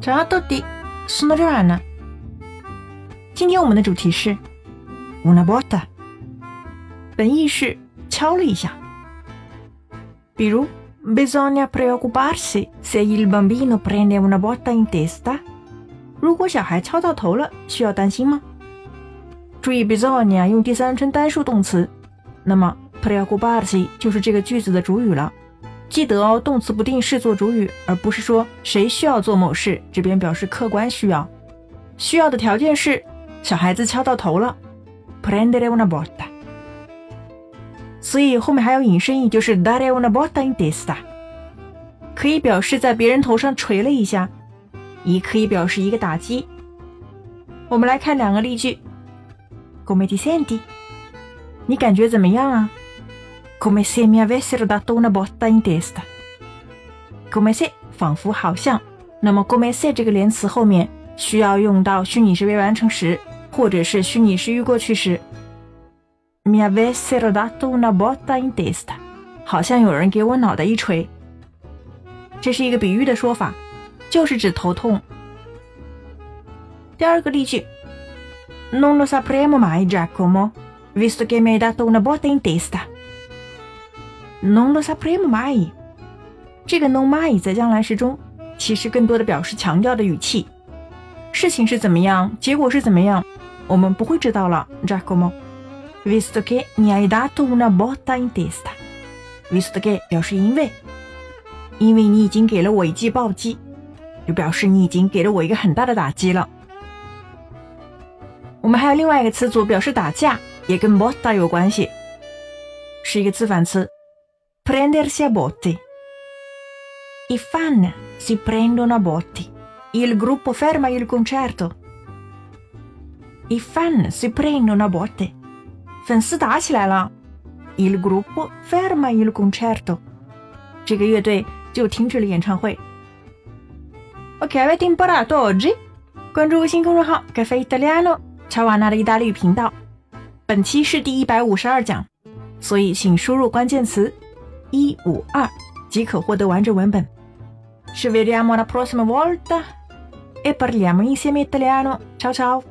Ciao a tutti, sono Joanna。今天我们的主题是 una botta，本意是敲了一下。比如 bisogna preoccuparsi se il bambino prende una botta in testa。如果小孩敲到头了，需要担心吗？注意 bisogna 用第三人称单数动词，那么 preoccuparsi 就是这个句子的主语了。记得哦，动词不定式做主语，而不是说谁需要做某事，这边表示客观需要。需要的条件是小孩子敲到头了，prendere una botta。所以后面还有引申义，就是 dare una botta in testa，可以表示在别人头上捶了一下。也可以表示一个打击。我们来看两个例句。Come ti senti？你感觉怎么样啊？Come se mi avessero dato una botta in testa。Come se 仿佛好像。那么 come se 这个连词后面需要用到虚拟式未完成时，或者是虚拟式预过去时。Mi avessero dato una botta in testa。好像有人给我脑袋一锤。这是一个比喻的说法。就是指头痛。第二个例句，Non lo sapremo mai, Giacomo, visto che mi hai dato una botta in testa. Non lo sapremo mai。这个 non mai 在将来时中，其实更多的表示强调的语气。事情是怎么样，结果是怎么样，我们不会知道了，Giacomo。Visto che mi hai dato una botta in testa。Visto che 表示因为，因为你已经给了我一记暴击。就表示你已经给了我一个很大的打击了。我们还有另外一个词组表示打架，也跟 botta 有关系，是一个自反词 ，prendersi a botte。I fan si prendono a botte. Il gruppo ferma il concerto. I fan si prendono a botte. 粉丝打起来了。Il gruppo ferma il concerto. 这个乐队就停止了演唱会。Ok, avete imparato oggi? 关注微信公众号 “Caffè Italiano” 乔瓦纳的意大利语频道。本期是第一百五十二讲，所以请输入关键词“ 一五二”即可获得完整文本。Ci vediamo la prossima volta e parliamo insieme italiano. Ciao ciao!